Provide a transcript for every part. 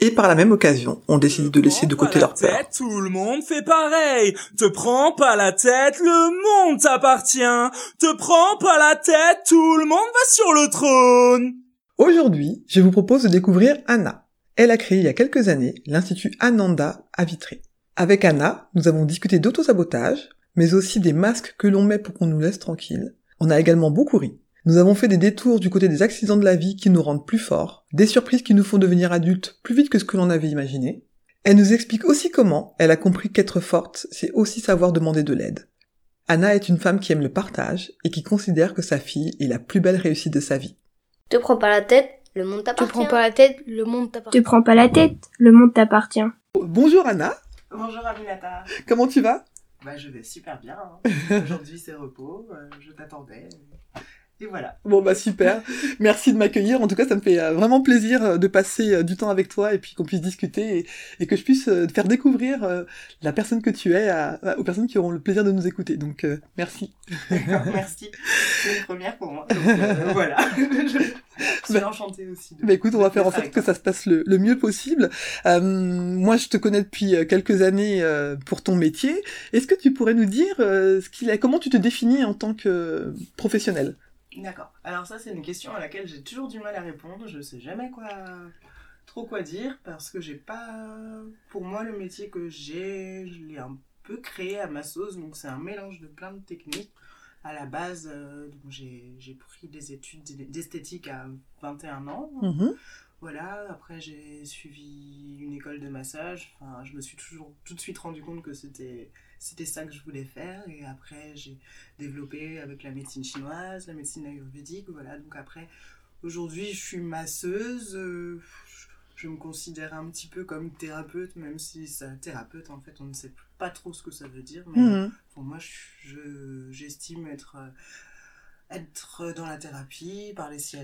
Et par la même occasion, on décide de laisser de côté leur peur. Tout le monde fait pareil. Te prends pas la tête, le monde t'appartient. Te prends pas la tête, tout le monde va sur le trône. Aujourd'hui, je vous propose de découvrir Anna. Elle a créé il y a quelques années l'Institut Ananda à Vitré. Avec Anna, nous avons discuté d'autosabotage, mais aussi des masques que l'on met pour qu'on nous laisse tranquilles. On a également beaucoup ri. Nous avons fait des détours du côté des accidents de la vie qui nous rendent plus forts, des surprises qui nous font devenir adultes plus vite que ce que l'on avait imaginé. Elle nous explique aussi comment elle a compris qu'être forte, c'est aussi savoir demander de l'aide. Anna est une femme qui aime le partage et qui considère que sa fille est la plus belle réussite de sa vie. Te prends pas la tête, le monde Te t'appartient. prends pas la tête, le monde t'appartient. Te prends pas la tête, le monde t'appartient. Bonjour Anna, Bonjour Aminata. comment tu vas? Bah je vais super bien. hein. Aujourd'hui c'est repos, euh, je t'attendais. Et voilà. Bon bah super, merci de m'accueillir. En tout cas, ça me fait euh, vraiment plaisir euh, de passer euh, du temps avec toi et puis qu'on puisse discuter et, et que je puisse te faire découvrir la personne que tu es à- aux personnes qui auront le plaisir de nous écouter. Donc euh, merci. Merci. C'est une première pour moi. Donc euh, voilà. je je suis Bah- enchantée aussi. de- Bah écoute, on va faire en sorte que ça se passe le, le mieux possible. Euh, moi, je te connais depuis quelques années pour ton métier. Est-ce que tu pourrais nous dire ce qu'il est, comment tu te définis en tant que professionnel? D'accord. Alors ça c'est une question à laquelle j'ai toujours du mal à répondre. Je sais jamais quoi trop quoi dire parce que j'ai pas pour moi le métier que j'ai, je l'ai un peu créé à ma sauce donc c'est un mélange de plein de techniques. À la base, euh, j'ai pris des études d'esthétique à 21 ans. Mhm. Voilà, après j'ai suivi une école de massage. Enfin, je me suis toujours tout de suite rendu compte que c'était c'était ça que je voulais faire. Et après j'ai développé avec la médecine chinoise, la médecine ayurvédique. Voilà, donc après aujourd'hui je suis masseuse. euh, je- me considère un petit peu comme thérapeute, même si ça, thérapeute en fait on ne sait pas trop ce que ça veut dire. Mais Mhm. pour moi, je- je- j'estime être, euh, être dans la thérapie, par les scia-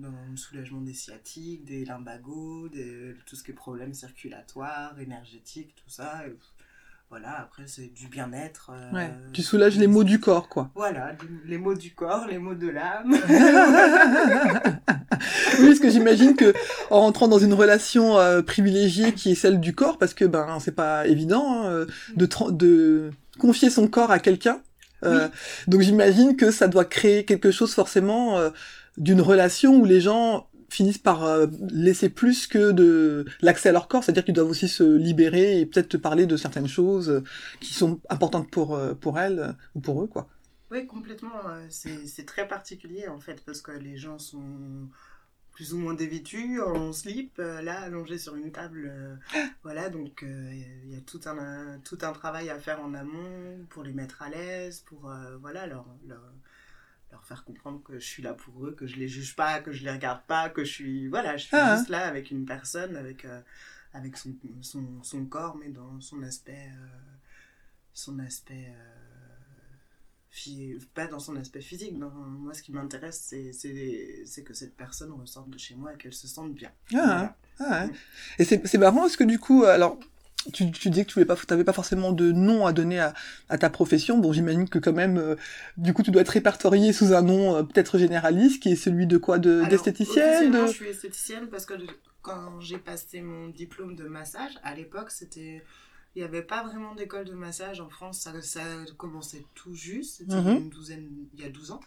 dans le soulagement des sciatiques, des lumbagos, des, tout ce qui est problèmes circulatoires, énergétiques, tout ça. Et, voilà, après, c'est du bien-être. euh, Ouais. Tu soulages les maux du corps, quoi. Voilà, les maux du corps, les maux de l'âme. oui, parce que j'imagine que en rentrant dans une relation euh, privilégiée qui est celle du corps, parce que ben c'est pas évident hein, de, tra- de confier son corps à quelqu'un. Euh, Donc j'imagine que ça doit créer quelque chose forcément d'une relation où les gens finissent par euh, laisser plus que de l'accès à leur corps, c'est-à-dire qu'ils doivent aussi se libérer et peut-être te parler de certaines choses euh, qui sont importantes pour euh, pour elles ou pour eux quoi. Oui, complètement. C'est très particulier en fait parce que les gens sont plus ou moins dévêtus, en slip, là, allongés sur une table. euh, voilà, donc il y a tout un, tout un travail à faire en amont pour les mettre à l'aise, pour voilà, leur, leur, leur faire comprendre que je suis là pour eux, que je les juge pas, que je les regarde pas, que je suis, voilà, je suis Ah. juste là avec une personne, avec, euh, avec son, son, son corps, mais dans son aspect. euh, son aspect. euh, pas dans son aspect physique. dans- moi, ce qui m'intéresse, c'est- que cette personne ressorte de chez moi et qu'elle se sente bien. Ah, ah, ouais. Et c'est c'est marrant parce que du coup, alors, tu, tu dis que tu voulais pas, pas forcément de nom à donner à, à ta profession. Bon, j'imagine que quand même, euh, du coup, tu dois être répertorié sous un nom euh, peut-être généraliste, qui est celui de quoi, de d'esthéticienne. De... Je suis esthéticienne parce que quand j'ai passé mon diplôme de massage, à l'époque, c'était. Il n'y avait pas vraiment d'école de massage en France, ça, ça commençait tout juste, c'était Mhm. une douzaine, il y a 12 ans.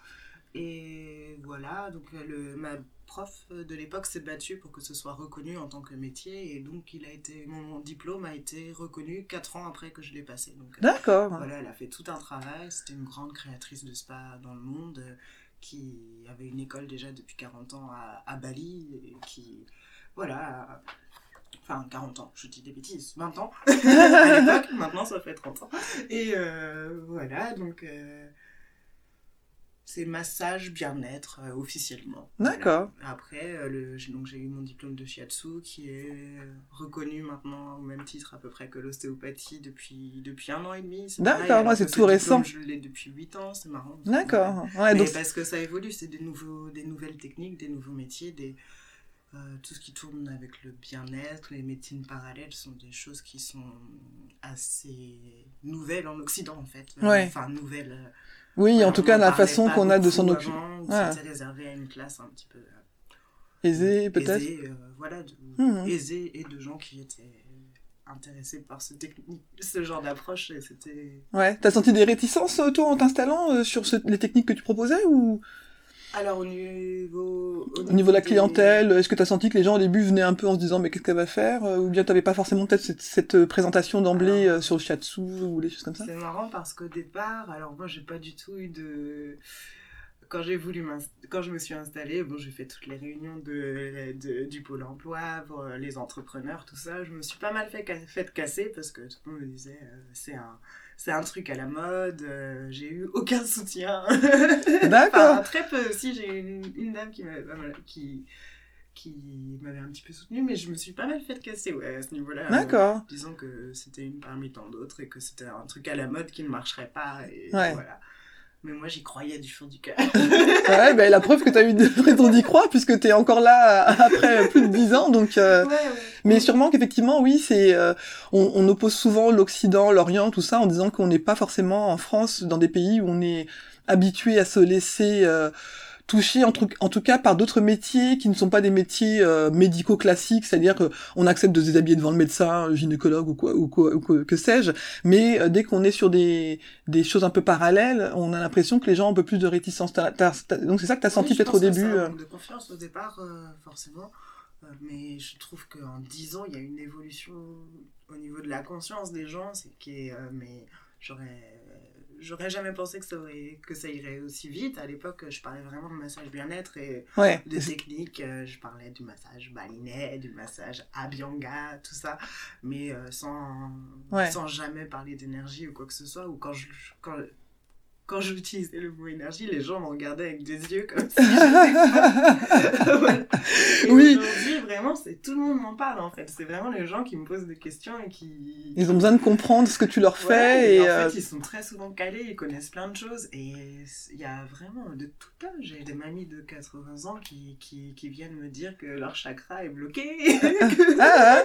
Et voilà, donc le, ma prof de l'époque s'est battue pour que ce soit reconnu en tant que métier, et donc il a été, mon diplôme a été reconnu 4 ans après que je l'ai passé. Donc, euh, D'accord. voilà, elle a fait tout un travail. C'était une grande créatrice de spa dans le monde euh, qui avait une école déjà depuis 40 ans à, à Bali et qui, voilà, enfin 40 ans, je dis des bêtises, 20 ans à l'époque, maintenant ça fait 30 ans. Et euh, voilà, donc euh, C'est massage bien-être euh, officiellement. D'accord. Voilà. Après, euh, le, j'ai- donc j'ai eu mon diplôme de shiatsu qui est reconnu maintenant au même titre à peu près que l'ostéopathie depuis, depuis un an et demi. D'accord, ouais, c'est tout ce récent. diplôme, Je l'ai depuis 8 ans, c'est marrant. D'accord. Ouais, donc parce que ça évolue, c'est des, nouveaux, des nouvelles techniques, des nouveaux métiers, des, euh, tout ce qui tourne avec le bien-être, les médecines parallèles sont des choses qui sont assez nouvelles en Occident en fait. Euh, Ouais. Enfin, nouvelles. Oui, en tout cas, la façon qu'on a de s'en occuper. Ouais. C'était réservé à une classe un petit peu euh, Aisé, peut-être. aisée, euh, voilà, de, Mhm. aisée et de gens qui étaient intéressés par ce, technique, ce genre d'approche et c'était Ouais. T'as senti des réticences, euh, toi, en t'installant euh, sur ce- les techniques que tu proposais ou alors au niveau au niveau de la clientèle Est-ce que t'as senti que les gens au début venaient un peu en se disant mais qu'est-ce qu'elle va faire euh, Ou bien t'avais pas forcément peut-être cette, cette, euh, présentation d'emblée Alors- euh, sur le shiatsu ou des choses comme ça? C'est marrant parce qu'au départ, alors moi j'ai pas du tout eu de. Quand j'ai voulu quand je me suis installée, bon j'ai fait toutes les réunions de, de- du pôle emploi pour les entrepreneurs, tout ça. Je me suis pas mal fait, fait casser parce que tout le monde me disait euh, c'est un c'est un truc à la mode. euh, j'ai eu aucun soutien. D'accord. Enfin, très peu. Si j'ai eu une, une dame qui m'avait qui qui m'avait un petit peu soutenue, mais je me suis pas mal fait casser ouais, à ce niveau-là. Euh, D'accord. disons que c'était une parmi tant d'autres et que c'était un truc à la mode qui ne marcherait pas. Et Ouais. voilà. Mais moi, j'y croyais du fond du cœur. Ouais, bah, la preuve que t'as eu de raison d'y croire puisque t'es encore là euh, après plus de dix ans, donc. euh, Ouais, ouais. Mais sûrement qu'effectivement, oui, c'est euh, on, on oppose souvent l'Occident, l'Orient, tout ça, en disant qu'on n'est pas forcément en France dans des pays où on est habitué à se laisser euh, toucher, en, tout- en tout cas par d'autres métiers qui ne sont pas des métiers euh, médicaux classiques, c'est-à-dire qu'on accepte de se déshabiller devant le médecin, le gynécologue ou quoi, ou quoi, ou quoi- que sais-je. Mais euh, dès qu'on est sur des, des choses un peu parallèles, on a l'impression que les gens ont un peu plus de réticence. Donc c'est ça que t'as senti Oui, je peut-être au début. un euh. manque de confiance au départ, euh, forcément. Euh, mais je trouve qu'en 10 ans, il y a une évolution au niveau de la conscience des gens. C'est qui est, euh, mais j'aurais. J'aurais jamais pensé que ça, aurait, que ça irait aussi vite. À l'époque, je parlais vraiment de massage bien-être et Ouais. de techniques. euh, je parlais du massage balinet, du massage abhyanga, tout ça, mais euh, sans, Ouais. sans jamais parler d'énergie ou quoi que ce soit. Ou quand je, quand, quand j'utilisais le mot énergie, les gens me regardaient avec des yeux comme si j'étais Voilà. Oui. Aujourd'hui, vraiment, c'est tout le monde m'en parle en fait. C'est vraiment les gens qui me posent des questions et qui. Ils ont besoin de comprendre ce que tu leur Voilà, fais et et, en euh, fait, ils sont très souvent calés, ils connaissent plein de choses. Et il y a vraiment de tout âge. J'ai des mamies de 80 ans qui, qui, qui viennent me dire que leur chakra est bloqué. Ah,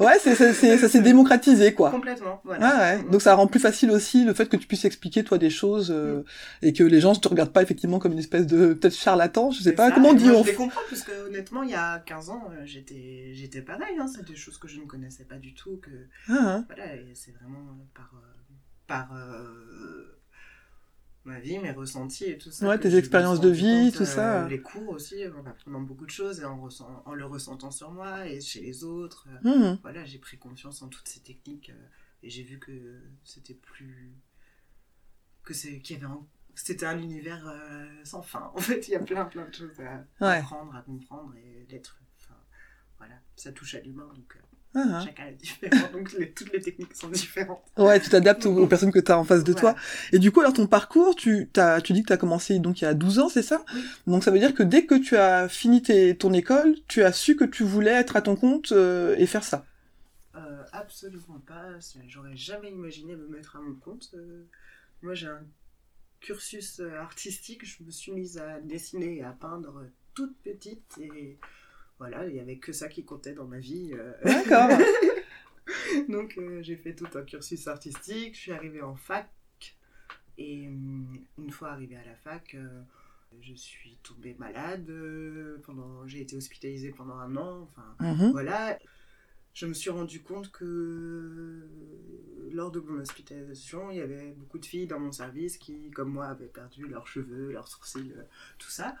ouais, ouais c'est, ça s'est démocratisé, quoi. Complètement. Ah Voilà. ouais. Donc ça rend plus facile aussi le fait que tu puisses expliquer toi des choses euh, et que les gens ne te regardent pas effectivement comme une espèce de peut-être charlatan, je sais C'est pas ça, comment dire. on Je les comprends, parce que honnêtement, il y a 15 ans, euh, j'étais j'étais pareil. Hein, c'est des choses que je ne connaissais pas du tout. Que, Ah, hein. voilà, c'est vraiment par, euh, par euh, ma vie, mes ressentis et tout ça. Ouais, tes expériences de vie, compte, tout ça. Les cours aussi, en apprenant beaucoup de choses et en, ressent- en le ressentant sur moi et chez les autres. Mhm. Voilà, j'ai pris confiance en toutes ces techniques et j'ai vu que c'était plus. Que c'est qu'il y avait un- C'était un univers euh, sans fin. En fait, il y a plein, plein de choses à Ouais. apprendre, à comprendre et d'être. Enfin, voilà, ça touche à l'humain, donc euh, Ah, chacun est différent, donc les- toutes les techniques sont différentes. Ouais, tu t'adaptes aux, aux personnes que tu as en face de Voilà. toi. Et du coup, alors ton parcours, tu, tu dis que tu as commencé donc il y a 12 ans, c'est ça? Oui. Donc ça veut dire que dès que tu as fini tes, ton école, tu as su que tu voulais être à ton compte euh, et faire ça? Euh, absolument pas. J'aurais jamais imaginé me mettre à mon compte. Euh, moi, j'ai un cursus euh, artistique. Je me suis mise à dessiner et à peindre toute petite. Et voilà, il n'y avait que ça qui comptait dans ma vie. euh. D'accord. Donc, euh, j'ai fait tout un cursus artistique. Je suis arrivée en fac. Et hum, une fois arrivée à la fac, euh, je suis tombée malade. pendant, j'ai été hospitalisée pendant un an. Enfin, Mhm. voilà, je me suis rendu compte que lors de mon hospitalisation, il y avait beaucoup de filles dans mon service qui, comme moi, avaient perdu leurs cheveux, leurs sourcils, euh, tout ça.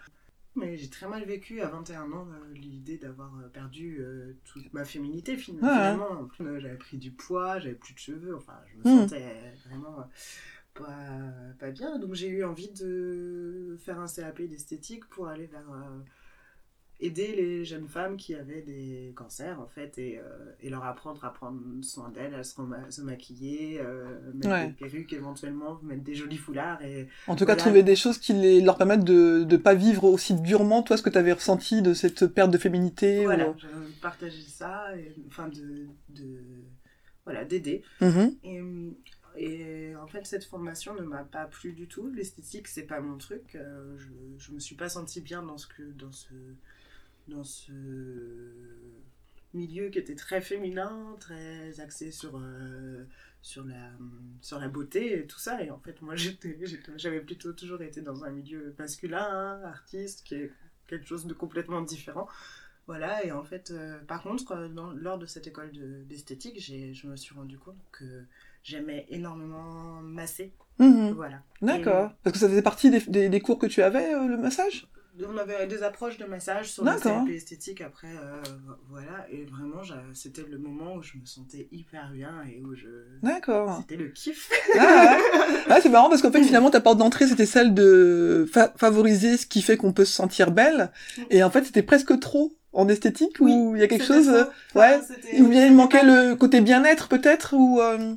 Mais j'ai très mal vécu à 21 ans euh, l'idée d'avoir euh, perdu euh, toute ma féminité Ah ouais. finalement. Euh, j'avais pris du poids, j'avais plus de cheveux, enfin je me Hmm. sentais vraiment euh, pas, pas bien. Donc j'ai eu envie de faire un CAP d'esthétique pour aller vers euh, aider les jeunes femmes qui avaient des cancers en fait et, euh, et leur apprendre à prendre soin d'elles, à se, maquiller, euh, mettre Ouais. des perruques éventuellement, mettre des jolis foulards et En tout cas, trouver des choses qui les, leur permettent de ne pas vivre aussi durement, toi, ce que tu avais ressenti de cette perte de féminité. voilà, ou- de partager ça, et, enfin de, de voilà d'aider. Mhm. Et, et en fait, cette formation ne m'a pas plu du tout. L'esthétique, c'est pas mon truc. Euh, je, je me suis pas sentie bien dans ce que dans ce dans ce milieu qui était très féminin, très axé sur euh, sur la sur la beauté et tout ça. Et en fait, moi, j'avais plutôt toujours été dans un milieu masculin, hein, artiste, qui est quelque chose de complètement différent. Voilà, et en fait, euh, par contre, euh, dans- lors de cette école de- d'esthétique, j'ai- je me suis rendu compte que j'aimais énormément masser. Mhm. Voilà. D'accord. Parce que ça faisait partie des, des- des cours que tu avais, euh, le massage? On avait des approches de massage sur D'accord. CAP esthétique après, euh, voilà, et vraiment, c'était le moment où je me sentais hyper bien et où je. D'accord. C'était le kiff. Ah, ouais. Ah, c'est marrant parce qu'en fait, finalement, ta porte d'entrée, c'était celle de fa- favoriser ce qui fait qu'on peut se sentir belle. Et en fait, c'était presque trop en esthétique Oui, ou il y a quelque chose, euh, ouais. ou bien il manquait pas- le côté bien-être peut-être ou. euh,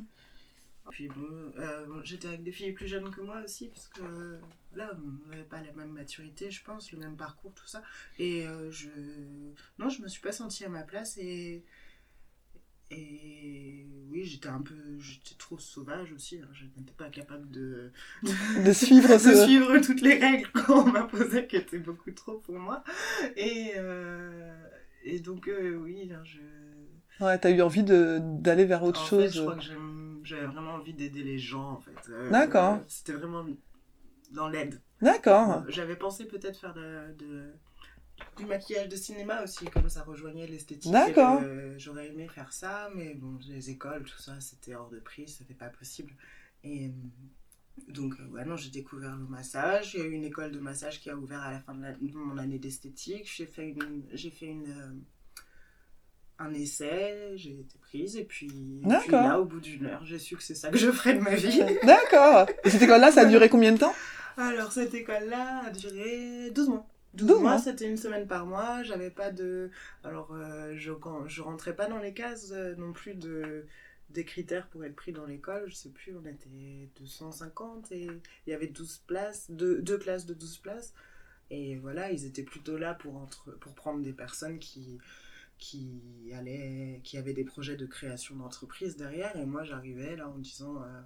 Puis bon, bon, j'étais avec des filles plus jeunes que moi aussi, parce que là, on n'avait pas la même maturité, je pense, le même parcours, tout ça. Et euh, je. Non, je me suis pas sentie à ma place et. Et oui, j'étais un peu. J'étais trop sauvage aussi, hein, je n'étais pas capable de. de suivre de suivre toutes les règles qu'on m'a posées qui étaient beaucoup trop pour moi. Et, euh, et donc, euh, oui, je. Ouais, t'as eu envie d'aller vers autre En chose. fait, je crois que j'avais vraiment envie d'aider les gens, en fait. Euh, D'accord. C'était vraiment dans l'aide. D'accord. J'avais pensé peut-être faire de, de- du maquillage de cinéma aussi, comme ça rejoignait l'esthétique. D'accord. Euh, J'aurais aimé faire ça, mais bon, les écoles, tout ça, c'était hors de prix, c'était pas possible. Et euh, donc, euh, ouais, non, j'ai découvert le massage. Il y a eu une école de massage qui a ouvert à la fin de, la- de mon année d'esthétique. J'ai fait une, j'ai fait une, euh, un essai, j'ai été prise, et puis, puis là, au bout d'une heure, j'ai su que c'est ça que je ferais de ma vie. D'accord. Et cette école-là, ça a duré combien de temps? Alors, cette école-là a duré 12 mois. 12, 12 mois, mois. c'était une semaine par mois. J'avais pas de. Alors, euh, je, je rentrais pas dans les cases euh, non plus de des critères pour être pris dans l'école. Je sais plus, on était 250 et il y avait 12 places, deux, deux classes de 12 places. Et voilà, ils étaient plutôt là pour, entre, pour prendre des personnes qui, qui, allaient, qui avaient des projets de création d'entreprise derrière. Et moi, j'arrivais là en disant. euh,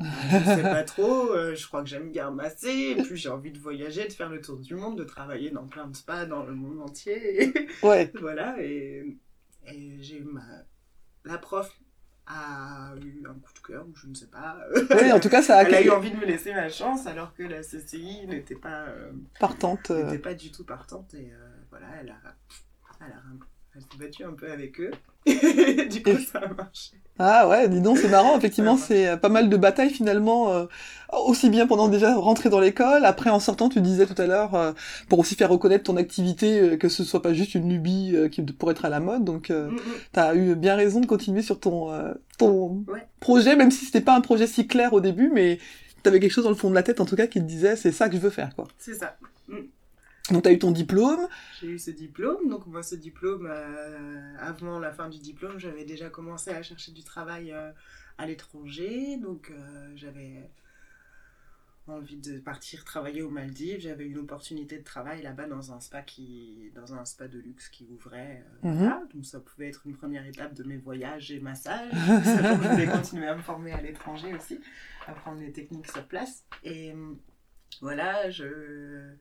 je sais pas trop, euh, je crois que j'aime bien masser, et puis j'ai envie de voyager, de faire le tour du monde, de travailler dans plein de spas dans le monde entier. Ouais. voilà, et, et j'ai eu ma. La prof a eu un coup de cœur, ou je ne sais pas. Oui, en tout cas, ça a Elle a eu envie de me laisser ma chance, alors que la CCI n'était pas, euh, partante. euh. n'était pas du tout partante, et euh, voilà, elle a. Elle a elle s'est battue un peu avec eux. du coup, ça a marché. Ah ouais, dis donc, c'est marrant. Effectivement, c'est euh, pas mal de batailles finalement, euh, aussi bien pendant déjà rentrer dans l'école, après en sortant, tu disais tout à l'heure, euh, pour aussi faire reconnaître ton activité, euh, que ce soit pas juste une lubie qui pourrait être à la mode. Donc, Mm, mm. t'as eu bien raison de continuer sur ton ton Ouais. projet, même si c'était pas un projet si clair au début, mais t'avais quelque chose dans le fond de la tête en tout cas qui te disait c'est ça que je veux faire quoi. C'est ça. Donc t'as eu ton diplôme. J'ai eu ce diplôme, donc moi ce diplôme, euh, avant la fin du diplôme, j'avais déjà commencé à chercher du travail euh, à l'étranger, donc euh, j'avais envie de partir travailler aux Maldives, j'avais une opportunité de travail là-bas dans un spa qui, dans un spa de luxe qui ouvrait, voilà. donc ça pouvait être une première étape de mes voyages et massages, je voulais continuer à me former à l'étranger aussi, apprendre les techniques sur place, et voilà, je...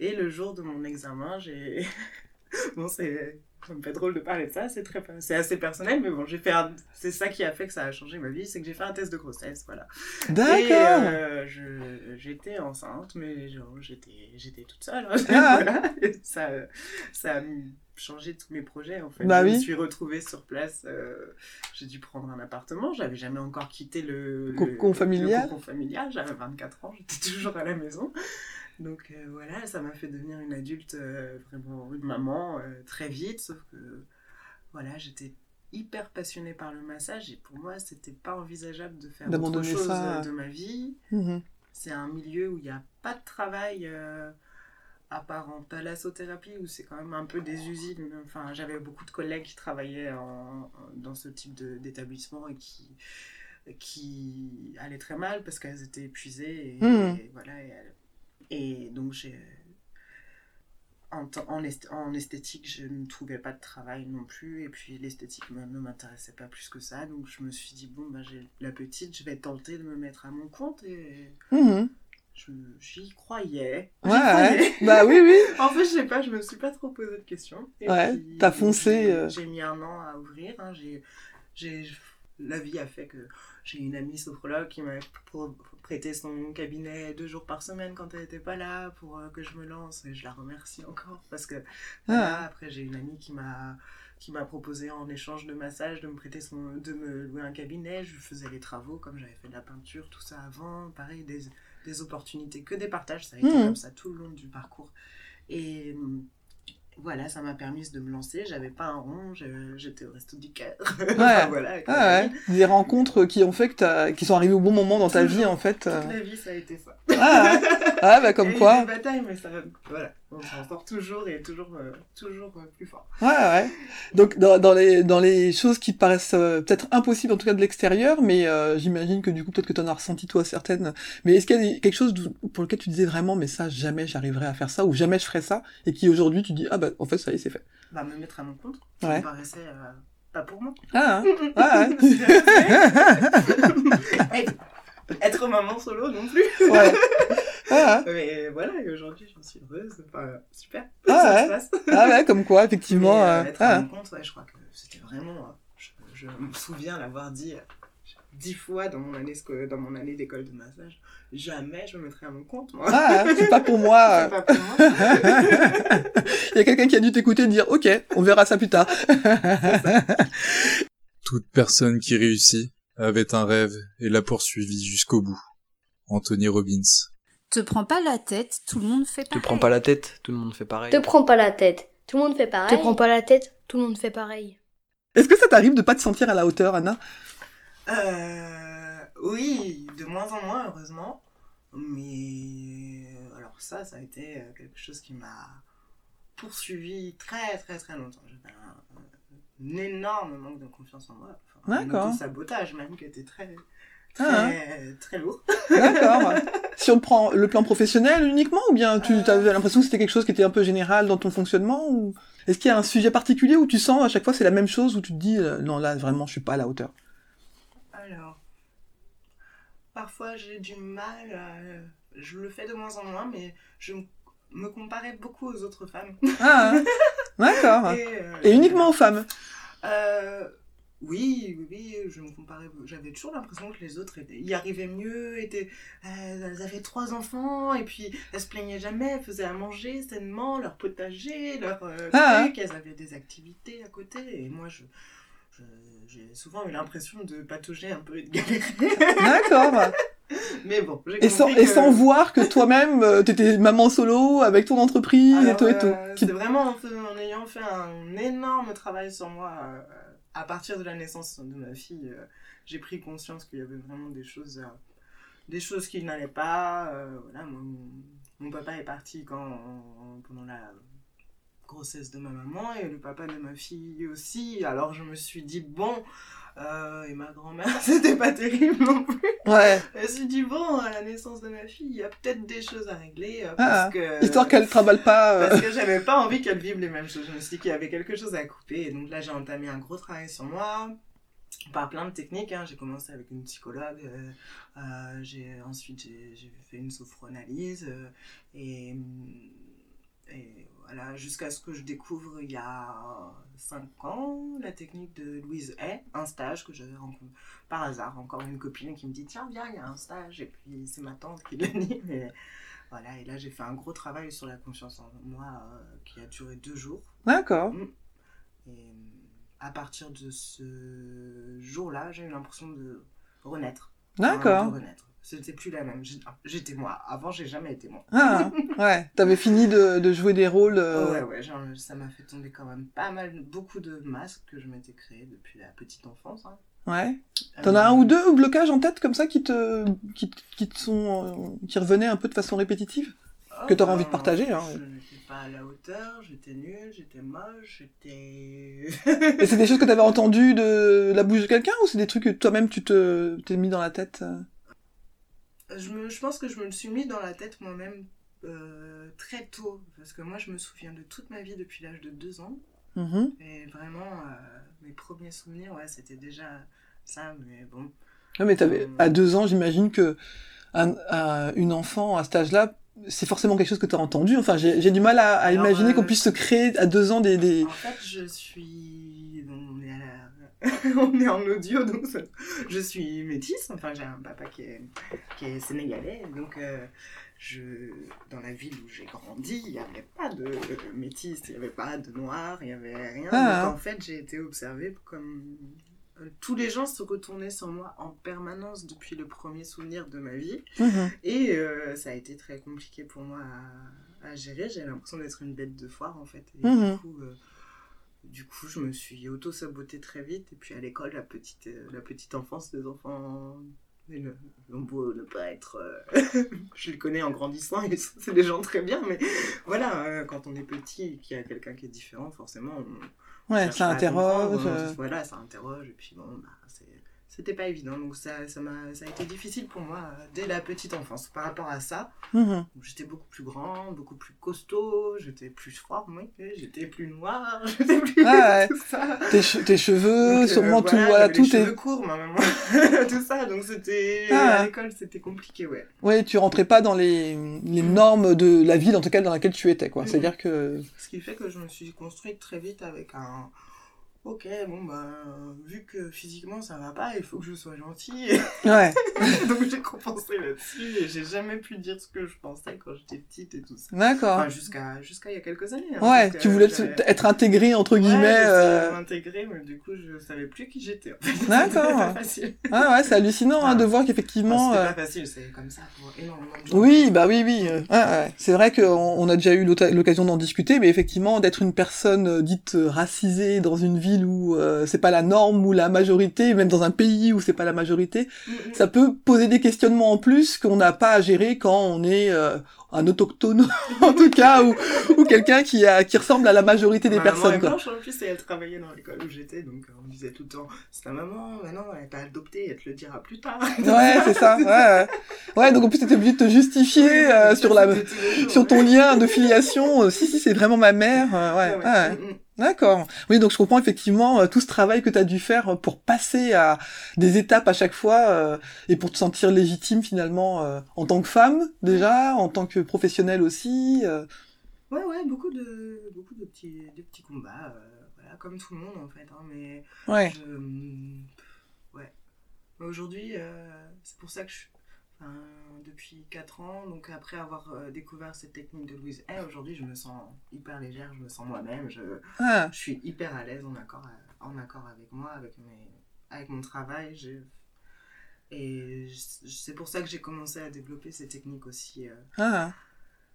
Et le jour de mon examen, j'ai. bon, c'est. Fait drôle de parler de ça, c'est très, assez personnel, mais bon, j'ai fait un... c'est ça qui a fait que ça a changé ma vie, c'est que j'ai fait un test de grossesse, voilà. D'accord. euh, je... j'étais enceinte, mais genre, j'étais, toute seule. hein. Ah. Voilà. Ça, ça a changé tous mes projets, en fait. Bah je oui. me suis retrouvée sur place, euh, j'ai dû prendre un appartement, j'avais jamais encore quitté le, le- Cocon familial. le cocon familial, j'avais 24 ans, j'étais toujours à la maison. Donc euh, voilà, ça m'a fait devenir une adulte, euh, vraiment une maman euh, très vite, sauf que voilà, j'étais hyper passionnée par le massage et pour moi, c'était pas envisageable de faire autre chose ça. de ma vie. Mhm. C'est un milieu où il n'y a pas de travail à part en thalassothérapie où c'est quand même un peu des usines. Enfin, j'avais beaucoup de collègues qui travaillaient en- dans ce type d'établissement et qui qui allaient très mal parce qu'elles étaient épuisées et, Mhm. et voilà et, elles- et donc j'ai en, en, en esthétique je ne trouvais pas de travail non plus et puis l'esthétique ne m'intéressait pas plus que ça donc je me suis dit bon bah j'ai la petite je vais tenter de me mettre à mon compte et je- j'y croyais. Ouais, croyais. bah oui, oui. En fait, je sais pas, je me suis pas trop posé de questions. Et Ouais, t'as foncé, J'ai euh. j'ai mis un an à ouvrir. hein. J'ai, la vie a fait que j'ai une amie sophrologue qui m'a pr- prêté son cabinet deux jours par semaine quand elle était pas là pour euh, que je me lance. Et je la remercie encore parce que voilà, Ah. après j'ai une amie qui m'a qui m'a proposé en échange de massage de me prêter son de me louer un cabinet je faisais les travaux comme j'avais fait de la peinture tout ça avant pareil des, des opportunités que des partages ça a été Mhm. comme ça tout le long du parcours et voilà ça m'a permis de me lancer j'avais pas un rond j'étais au resto du cœur Enfin, voilà Ah ouais. Des rencontres qui ont fait que t'as, qui sont arrivées au bon moment dans ta vie, en fait. euh. toute la vie ça a été ça Ah, ouais. Ah, bah, comme eu quoi. des batailles mais ça voilà on s'en sort toujours et toujours euh, toujours euh, plus fort Ouais, ouais. Donc, dans, dans les, dans les choses qui te paraissent euh, peut-être impossibles, en tout cas de l'extérieur, mais j'imagine que du coup, peut-être que t'en as ressenti toi certaines. Mais est-ce qu'il y a quelque chose pour lequel tu disais vraiment, mais ça, jamais j'arriverai à faire ça, ou jamais je ferai ça, et qui aujourd'hui, tu dis, ah bah, en fait, ça y est, c'est fait. bah me mettre à mon compte ça Ouais. me paraissait pas pour moi Ah, hein. ah, ouais. être, être maman solo non plus. ouais. Ah, Mais voilà, et aujourd'hui j'en suis heureuse. Enfin, super. Ah ça ouais. se passe. ah ouais, comme quoi, effectivement. Mais, euh, euh, être à ah. mon compte, ouais, je crois que c'était vraiment. Je, je me souviens l'avoir dit euh, dix fois dans mon année, dans mon année d'école de massage. Jamais je me mettrai à mon compte, moi. Ah, c'est pas pour moi. C'est pas pour moi. Il y a quelqu'un qui a dû t'écouter et dire, ok, on verra ça plus tard. Toute personne qui réussit avait un rêve et l'a poursuivi jusqu'au bout. Anthony Robbins. Te prends pas la tête, tout le monde fait Te pareil. prends pas la tête, tout le monde fait pareil. Te prends pas la tête. Tout le monde fait pareil. Te prends pas la tête. Tout le monde fait pareil. Est-ce que ça t'arrive de pas te sentir à la hauteur, Anna? Euh, oui, de moins en moins, heureusement. Mais alors ça, ça a été euh, quelque chose qui m'a poursuivi très très très longtemps. J'avais un, un énorme manque de confiance en moi. Enfin, D'accord. Un sabotage même qui était très très, Ah. très lourd. D'accord. Sur le plan, le plan professionnel uniquement, ou bien tu Euh. avais l'impression que c'était quelque chose qui était un peu général dans ton fonctionnement ou... Est-ce qu'il y a un sujet particulier où tu sens à chaque fois c'est la même chose, où tu te dis, euh, non là vraiment je suis pas à la hauteur? Alors, parfois j'ai du mal, à- je le fais de moins en moins, mais je me comparais beaucoup aux autres femmes. Ah, d'accord. euh, Et uniquement aux femmes? Euh, oui, oui, oui, je me comparais. J'avais toujours l'impression que les autres étaient, y arrivaient mieux, étaient, euh, elles avaient trois enfants, et puis elles se plaignaient jamais, elles faisaient à manger sainement, leur potager, leur euh, Ah. truc, elles avaient des activités à côté, et moi, je. J'ai souvent eu l'impression de patauger un peu et de galérer. D'accord. Mais bon, Et sans, et sans voir que toi-même euh, t'étais maman solo avec ton entreprise et tout et tout. euh, C'est vraiment en, en ayant fait un énorme travail sur moi à partir de la naissance de ma fille. euh, j'ai pris conscience qu'il y avait vraiment des choses, euh, des choses qui n'allaient pas. euh, voilà, mon papa est parti quand, pendant la grossesse de ma maman et le papa de ma fille aussi. Alors je me suis dit, bon, euh, et ma grand-mère, c'était pas terrible non plus. Ouais. Je me suis dit, bon, à la naissance de ma fille, il y a peut-être des choses à régler. euh, Ah, parce que, Histoire qu'elle travaille pas. euh, parce que j'avais pas envie qu'elle vive les mêmes choses. Je me suis dit qu'il y avait quelque chose à couper. Et donc là, j'ai entamé un gros travail sur moi. Par plein de techniques. hein. J'ai commencé avec une psychologue. euh, euh, j'ai, ensuite, j'ai, fait une sophranalyse. euh, et, et voilà, jusqu'à ce que je découvre il y a 5 ans la technique de Louise Hay, un stage que j'avais rencontré par hasard. Encore une copine qui me dit Tiens, viens, il y a un stage. Et puis c'est ma tante qui l'a dit. Mais voilà, et là j'ai fait un gros travail sur la confiance en moi euh, qui a duré deux jours. D'accord. Et euh, à partir de ce jour-là, j'ai eu l'impression de renaître. D'accord. De renaître. C'était plus la même. J'ai- J'étais moi. Avant, j'ai jamais été moi. Ah, ouais. T'avais fini de, de jouer des rôles. euh, Oh, ouais, ouais, genre, ça m'a fait tomber quand même pas mal, beaucoup de masques que je m'étais créé depuis la petite enfance. hein. Ouais. T'en as Euh, un ou deux blocages en tête comme ça qui te, qui, qui te sont, euh, qui revenaient un peu de façon répétitive que tu auras envie de partager. Hein. Je n'étais pas à la hauteur, j'étais nulle, j'étais moche, j'étais. Et c'est des choses que tu avais entendues de la bouche de quelqu'un ou c'est des trucs que toi-même tu te t'es mis dans la tête euh? Je, me, je pense que je me le suis mis dans la tête moi-même euh, très tôt. Parce que moi, je me souviens de toute ma vie depuis l'âge de 2 ans. Mm-hmm. Et vraiment, euh, mes premiers souvenirs, ouais, c'était déjà ça, mais bon. Non, mais avais, à deux ans, j'imagine que un, un, une enfant à cet âge-là, c'est forcément quelque chose que tu as entendu. Enfin, j'ai du mal à, à Alors, imaginer euh, qu'on puisse se créer à deux ans des. des... En fait, je suis. À. on est en audio, donc ça... je suis métisse. Enfin, j'ai un papa qui est, qui est sénégalais. Donc, euh, je... dans la ville où j'ai grandi, il n'y avait pas de métisse, il n'y avait pas de noir, il n'y avait rien. Ah, donc, en fait, j'ai été observée comme tous les gens se retournaient sur moi en permanence depuis le premier souvenir de ma vie. Mmh. Et euh, ça a été très compliqué pour moi à, à gérer. J'ai l'impression d'être une bête de foire, en fait. Et mmh. du, coup, euh, du coup, je me suis auto-sabotée très vite. Et puis à l'école, la petite, euh, la petite enfance, les enfants ont beau ne pas être... je les connais en grandissant, et c'est des gens très bien, mais voilà, quand on est petit et qu'il y a quelqu'un qui est différent, forcément... On, Ouais, ça interroge. Euh... Voilà, ça interroge. Et puis bon, bah, c'était pas évident. Donc ça, ça, a, ça a été difficile pour moi euh, dès la petite enfance par rapport à ça. Mmh. J'étais beaucoup plus grand, beaucoup plus costaud, j'étais plus froid, oui, j'étais plus noir, j'étais plus. Ah, ouais. tout ça. Tes, che tes cheveux, donc, sûrement euh, tout. Voilà, Voilà, les tout cheveux est. courts, ma maman. tout ça. Donc c'était. Ah. À l'école, c'était compliqué, ouais. Ouais, tu rentrais pas dans les, les normes de la ville, en tout cas, dans laquelle tu étais, quoi. Mmh. C'est-à-dire que. Ce qui fait que je me suis construite très vite avec un ok, bon, bah, vu que physiquement ça va pas, il faut que je sois gentille. Ouais. Donc j'ai compensé là-dessus et j'ai jamais pu dire ce que je pensais quand j'étais petite et tout ça. D'accord. Enfin, jusqu'à jusqu'à il y a quelques années. Hein, ouais, tu voulais être intégré, entre guillemets. Ouais, euh... intégré, mais du coup, je savais plus qui j'étais. D'accord. pas facile. Ah ouais, c'est hallucinant Ah. hein, de voir qu'effectivement. Enfin, euh, pas facile, c'est comme ça pour énormément de gens. Oui, bah oui, oui. euh, ouais. C'est vrai qu'on on a déjà eu l'occasion d'en discuter, mais effectivement, d'être une personne euh, dite racisée dans une ville où euh, c'est pas la norme ou la majorité, même dans un pays où c'est pas la majorité, ça peut poser des questionnements en plus qu'on n'a pas à gérer quand on est euh, un autochtone, en tout cas, ou, ou quelqu'un qui, a, qui ressemble à la majorité des Ma maman personnes. est Quoi. blanche en plus et elle travaillait dans l'école où j'étais, donc euh, on me disait tout le temps c'est ta maman, mais non, elle t'a adopté, elle te le dira plus tard. Ouais, c'est ça. Ouais, ouais. donc en plus t'étais obligé de te justifier euh, sur la, C'était tous les jours, sur ouais. ton lien de filiation. Si, si, c'est vraiment ma mère. ouais, Ouais, ouais. D'accord. Oui, donc je comprends effectivement euh, tout ce travail que tu as dû faire pour passer à des étapes à chaque fois euh, et pour te sentir légitime finalement euh, en tant que femme déjà, en tant que professionnelle aussi. euh. Ouais, ouais, beaucoup de, beaucoup de, petits, de petits combats, euh, voilà, comme tout le monde en fait. Hein, mais Ouais. je, hum, ouais. Aujourd'hui, euh, c'est pour ça que je depuis 4 ans, donc après avoir euh, découvert cette technique de Louise aujourd'hui je me sens hyper légère, je me sens moi-même, je, Ah, je suis hyper à l'aise en accord, à- en accord avec moi, avec, mes, avec mon travail. Et c'est pour ça que j'ai commencé à développer ces techniques aussi. euh. ah,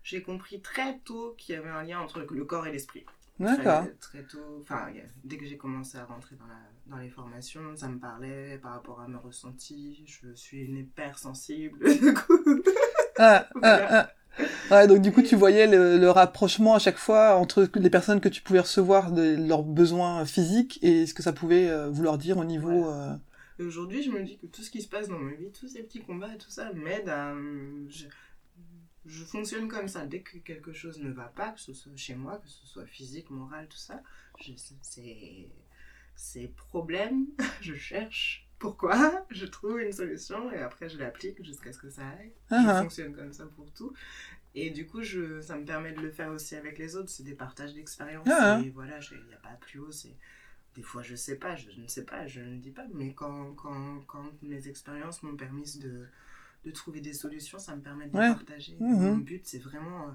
J'ai compris très tôt qu'il y avait un lien entre le corps et l'esprit. D'accord. Très, très tôt, enfin, dès que j'ai commencé à rentrer dans, la, dans les formations, ça me parlait par rapport à mes ressentis. Je suis une hypersensible, du coup. Ah, ah, Voilà. ah. Ouais, donc du coup tu voyais le, le rapprochement à chaque fois entre les personnes que tu pouvais recevoir de leurs besoins physiques et ce que ça pouvait euh, vouloir dire au niveau. euh, aujourd'hui, je me dis que tout ce qui se passe dans ma vie, tous ces petits combats et tout ça m'aide à. Je, je fonctionne comme ça. Dès que quelque chose ne va pas, que ce soit chez moi, que ce soit physique, moral, tout ça, c'est. C'est problème, je cherche pourquoi, je trouve une solution et après je l'applique jusqu'à ce que ça aille. Ah, je ah. fonctionne comme ça pour tout. Et du coup, je, ça me permet de le faire aussi avec les autres. C'est des partages d'expériences. Ah, ah. Et voilà, il n'y a pas plus haut. C'est des fois, je sais pas, je ne sais pas, je ne dis pas. Mais quand, quand, quand mes expériences m'ont permis de, de trouver des solutions, ça me permet de Ouais. les partager. Mhm. Mon but, c'est vraiment. euh,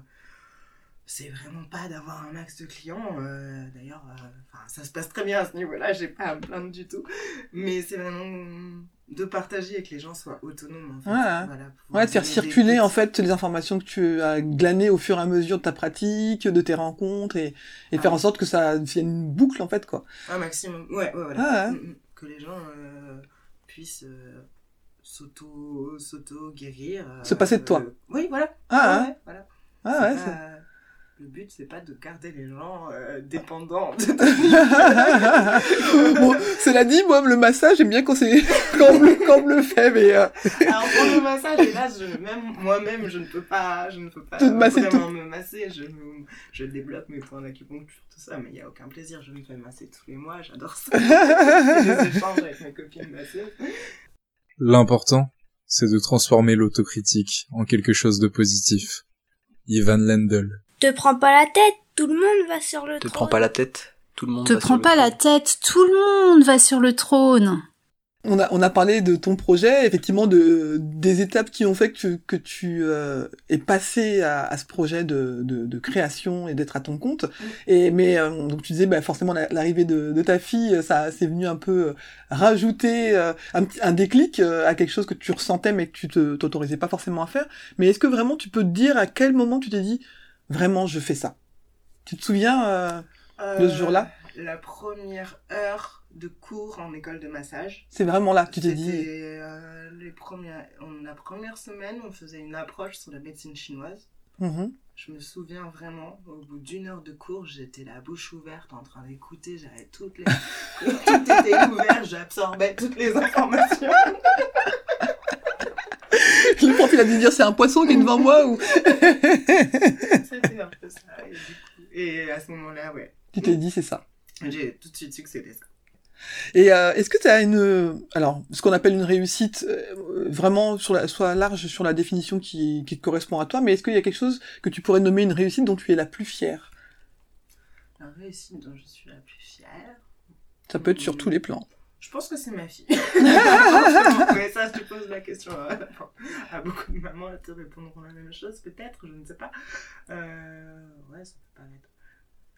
c'est vraiment pas d'avoir un max de clients. euh, D'ailleurs, euh, ça se passe très bien à ce niveau-là, j'ai pas à me plaindre du tout. Mais c'est vraiment de partager et que les gens soient autonomes en fait. Voilà, Ouais, faire circuler en fait les informations que tu as glanées au fur et à mesure de ta pratique, de tes rencontres, et, et Ah. faire en sorte que ça devienne une boucle en fait quoi. Un maximum, ouais, ouais, voilà. Ah, ouais. Mm, mm. Que les gens puissent s'auto, s'auto guérir. Se passer de toi. Oui, voilà. Ah, Ouais, hein. voilà. Ah ouais, le but, c'est pas de garder les gens euh, dépendants. bon, cela dit, moi, le massage, j'aime bien quand, c'est... quand, on me, quand le fait, mais... Euh... Alors, pour le massage, hélas, je, même, moi-même, je ne peux pas, je ne peux pas masser tout... me masser. Je, je développe mes points d'acupuncture, tout ça, mais il n'y a aucun plaisir. Je me fais masser tous les mois, j'adore ça. je échange avec mes copines masseuses. L'important, c'est de transformer l'autocritique en quelque chose de positif. Ivan Lendl. Te prends pas la tête, tout le monde va sur le Te trône. prends pas la tête, tout le monde Te va prends sur pas la tête, tout le monde va sur le trône. On a, on a parlé de ton projet, effectivement, de, des étapes qui ont fait que tu, que tu euh, es passé à, à ce projet de, de, de création et d'être à ton compte. Et, mais euh, donc tu disais, bah, forcément, l'arrivée de, de ta fille, ça c'est venu un peu rajouter euh, un, un déclic euh, à quelque chose que tu ressentais mais que tu te t'autorisais pas forcément à faire. Mais est-ce que vraiment tu peux te dire à quel moment tu t'es dit, vraiment, je fais ça? Tu te souviens euh, de ce jour-là? La première heure de cours en école de massage. C'est vraiment là que tu t'es dit. Euh, les premières, la première semaine, on faisait une approche sur la médecine chinoise. Mmh. Je me souviens vraiment, au bout d'une heure de cours, j'étais la bouche ouverte en train d'écouter, j'avais toutes les... Tout était ouvert, j'absorbais toutes les informations. Le prof, il a dû dire, c'est un poisson qui est devant moi ou... C'était un peu ça. Et, du coup, et à ce moment-là, ouais. Tu t'es dit, c'est ça. J'ai tout de suite su que c'était ça. Et euh, est-ce que tu as une, alors ce qu'on appelle une réussite euh, vraiment sur la, soit large sur la définition qui, qui correspond à toi, mais est-ce qu'il y a quelque chose que tu pourrais nommer une réussite dont tu es la plus fière? La réussite dont je suis la plus fière? Ça peut être sur tous les plans. Je pense que c'est ma fille. mais ça, je te pose la question à, à beaucoup de mamans, elles te répondront la même chose, peut-être, je ne sais pas. Euh, ouais, ça peut paraître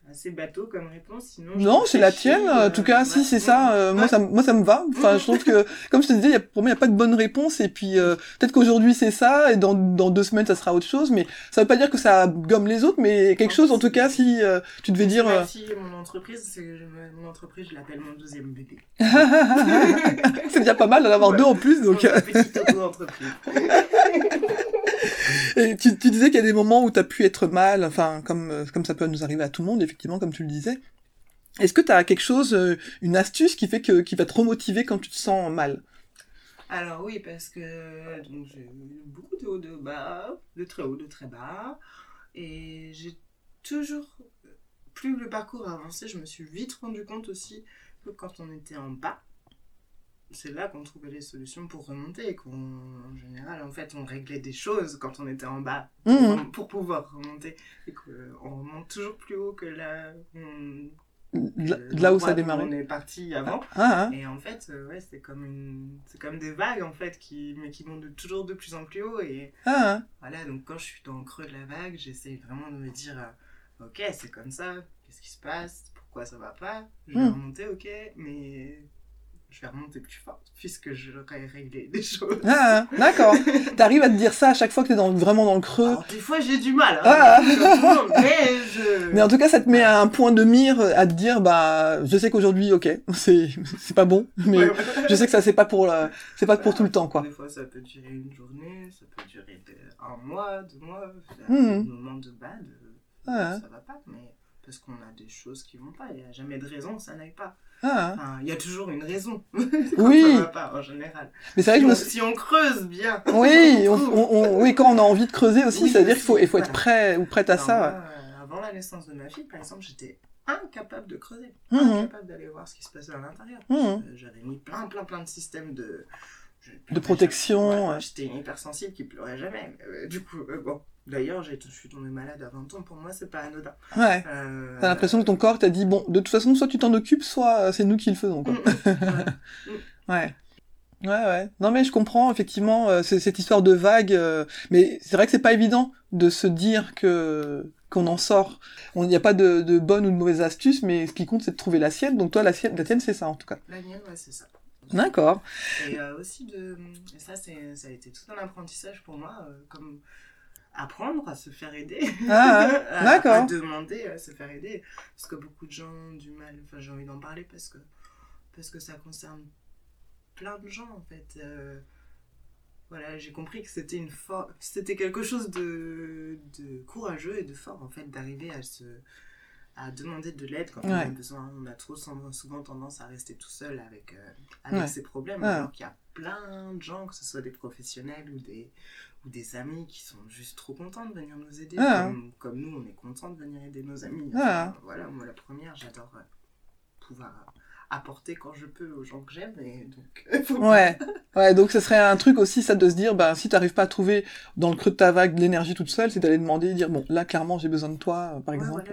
assez bateau comme réponse sinon non c'est la tienne en tout cas si c'est ça euh, moi ça moi ça me va. Enfin je trouve que comme je te disais y a, pour moi il y a pas de bonne réponse et puis euh, peut-être qu'aujourd'hui c'est ça et dans dans deux semaines ça sera autre chose mais ça veut pas dire que ça gomme les autres mais quelque chose en tout cas si euh, tu devais dire fille mon entreprise c'est mon entreprise je l'appelle mon deuxième bébé c'est déjà pas mal d'en avoir deux en plus donc petite auto-entreprise et tu, disais qu'il y a des moments où tu as pu être mal, enfin, comme, comme ça peut nous arriver à tout le monde, effectivement, comme tu le disais. Est-ce que tu as quelque chose, une astuce qui fait que, qui va te remotiver quand tu te sens mal? Alors oui, parce que j'ai eu beaucoup de haut, de bas, de très haut, de très bas. Et j'ai toujours, plus le parcours avançait, je me suis vite rendu compte aussi que quand on était en bas, c'est là qu'on trouvait les solutions pour remonter et qu'en général en fait on réglait des choses quand on était en bas pour, mmh. pour pouvoir remonter et qu'on remonte toujours plus haut que là on, là, là où ça a démarré on est parti avant ah, ah. et en fait euh, ouais c'est comme une comme des vagues en fait qui mais qui de, toujours de plus en plus haut et ah, voilà donc quand je suis dans le creux de la vague j'essaye vraiment de me dire euh, ok c'est comme ça qu'est-ce qui se passe pourquoi ça va pas je vais mmh. remonter ok mais je vais remonter plus fort puisque j'aurais réglé des choses. Ah, d'accord. T'arrives à te dire ça à chaque fois que t'es dans, vraiment dans le creux. Alors, des fois, j'ai du mal. Hein, ah. monde, mais, je... mais en tout cas, ça te met à un point de mire à te dire, bah, je sais qu'aujourd'hui, ok, c'est c'est pas bon, mais ouais, ouais. je sais que ça c'est pas pour la... c'est pas pour tout le temps, quoi. Des fois, ça peut durer une journée, ça peut durer un mois, deux mois, Mmh. un moment de bad, Ah. ça va pas, mais parce qu'on a des choses qui vont pas, il y a jamais de raison, ça n'aille pas. Ah. Enfin, il y a toujours une raison. Oui. ça va pas, en général. Mais c'est vrai Si que on, si on creuse bien. Oui, on, on- oui, quand on a envie de creuser aussi, Oui, ça veut dire qu'il faut, il faut être prêt ou prête à Alors, ça. moi, euh, avant la naissance de ma fille, par exemple, j'étais incapable de creuser, Mhm. incapable d'aller voir ce qui se passait à l'intérieur. Euh, J'avais mis plein, plein, plein de systèmes de je pleurais protection. Ouais, ouais. J'étais une hypersensible qui pleurait jamais. Euh, du coup, euh, bon, d'ailleurs, je suis tombée malade à 20 ans. Pour moi, c'est pas anodin. Ouais. Euh, T'as l'impression que ton corps t'a dit, bon, de toute façon, soit tu t'en occupes, soit euh, c'est nous qui le faisons, quoi. Mm, mm, ouais. Ouais. Ouais, ouais. Non, mais je comprends, effectivement, euh, cette histoire de vague, euh, mais c'est vrai que c'est pas évident de se dire que qu'on en sort. Il n'y a pas de, de bonne ou de mauvaise astuce, mais ce qui compte, c'est de trouver la sienne. Donc toi, la, tienne, c'est ça, en tout cas. La mienne, ouais, c'est ça. D'accord. Et euh, aussi, de... et ça, ça a été tout un apprentissage pour moi, comme apprendre à se faire aider. Ah, à, d'accord. à demander à se faire aider. Parce que beaucoup de gens ont du mal. Enfin, j'ai envie d'en parler parce que, parce que ça concerne plein de gens, en fait. Euh, voilà, j'ai compris que c'était une c'était quelque chose de, de courageux et de fort en fait d'arriver à se à demander de l'aide quand on a besoin. On a trop souvent tendance à rester tout seul avec, euh, avec ses problèmes, alors qu'il y a plein de gens, que ce soit des professionnels ou des, ou des amis qui sont juste trop contents de venir nous aider. Comme, nous, on est contents de venir aider nos amis. voilà, moi la première, j'adore euh, pouvoir apporter quand je peux aux gens que j'aime et donc ouais ouais donc ce serait un truc aussi ça de se dire ben si t'arrives pas à trouver dans le creux de ta vague de l'énergie toute seule c'est d'aller demander dire bon là clairement j'ai besoin de toi euh, par exemple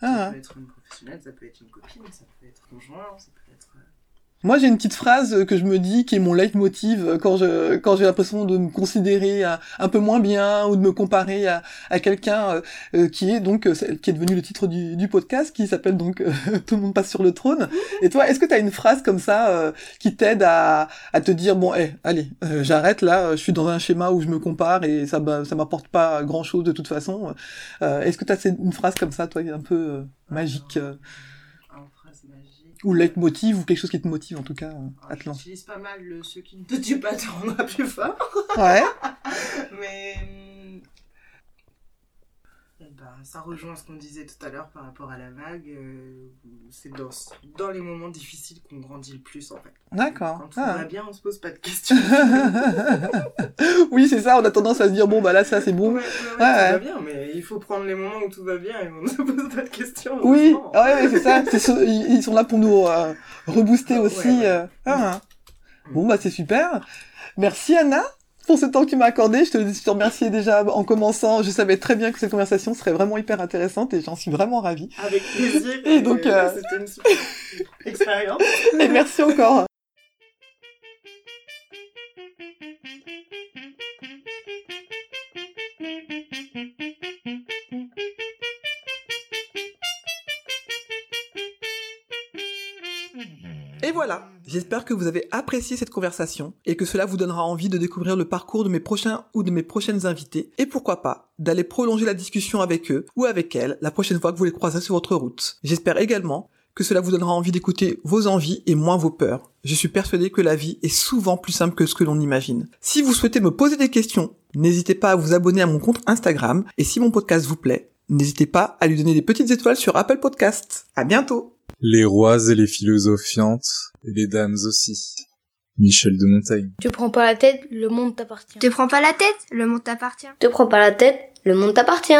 ça ah. peut être une professionnelle, ça peut être une copine, ça peut être conjoint, ça peut être... Euh, Moi, j'ai une petite phrase que je me dis qui est mon leitmotiv quand je quand j'ai l'impression de me considérer un peu moins bien ou de me comparer à, quelqu'un euh, euh, qui est donc qui est devenu le titre du, podcast qui s'appelle donc tout le monde passe sur le trône. Et toi, est-ce que tu as une phrase comme ça qui t'aide à, à te dire bon, hey, allez, j'arrête là, je suis dans un schéma où je me compare et ça ça m'apporte pas grand-chose de toute façon. est-ce que tu as une phrase comme ça toi un peu magique ou leitmotiv ou quelque chose qui te motive en tout cas, ah, Atlan. J'utilise pas mal le ce qui ne te tue pas te rendra plus fort. Ouais. Mais bah, ça rejoint ce qu'on disait tout à l'heure par rapport à la vague. Euh, c'est dans, dans, les moments difficiles qu'on grandit le plus, en fait. D'accord. Quand tout ah. va bien, on se pose pas de questions. oui, c'est ça. On a tendance à se dire bon, bah là, ça, c'est bon. Ouais, tout va bien, mais il faut prendre les moments où tout va bien et on ne se pose pas de questions. Oui, ouais, c'est ça. ils sont là pour nous euh, rebooster aussi. Euh. Ah. Bon, bah, c'est super. Merci, Anna pour ce temps que tu m'as accordé. Je te, je te remerciais déjà en commençant. Je savais très bien que cette conversation serait vraiment hyper intéressante et j'en suis vraiment ravie. Avec plaisir. Et, donc, euh... c'était une super expérience. et merci encore. J'espère que vous avez apprécié cette conversation et que cela vous donnera envie de découvrir le parcours de mes prochains ou de mes prochaines invités et pourquoi pas d'aller prolonger la discussion avec eux ou avec elles la prochaine fois que vous les croiserez sur votre route. J'espère également que cela vous donnera envie d'écouter vos envies et moins vos peurs. Je suis persuadé que la vie est souvent plus simple que ce que l'on imagine. Si vous souhaitez me poser des questions, n'hésitez pas à vous abonner à mon compte Instagram et si mon podcast vous plaît, n'hésitez pas à lui donner des petites étoiles sur Apple Podcasts. À bientôt! Les rois et les philosophiantes, et les dames aussi. Michel de Montaigne. Tu prends pas la tête, le monde t'appartient. Tu prends pas la tête, le monde t'appartient. Tu prends pas la tête, le monde t'appartient.